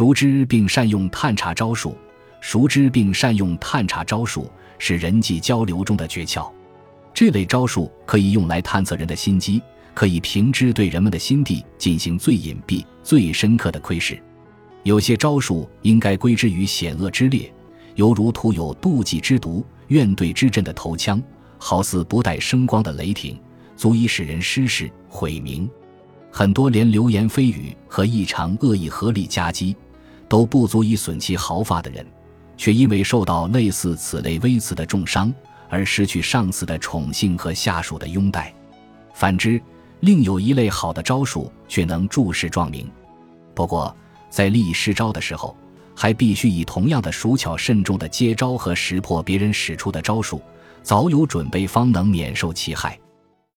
熟知并善用探查招数，熟知并善用探查招数是人际交流中的诀窍。这类招数可以用来探测人的心机，可以凭之对人们的心地进行最隐蔽、最深刻的窥视。有些招数应该归之于险恶之列，犹如徒有妒忌之毒、怨怼之阵的头枪，好似不带声光的雷霆，足以使人失势毁名。很多连流言蜚语和异常恶意合力夹击，都不足以损其毫发的人，却因为受到类似此类微词的重伤，而失去上司的宠幸和下属的拥戴。反之，另有一类好的招数却能助世壮名。不过，在立失招的时候，还必须以同样的熟巧慎重的接招和识破别人使出的招数，早有准备，方能免受其害。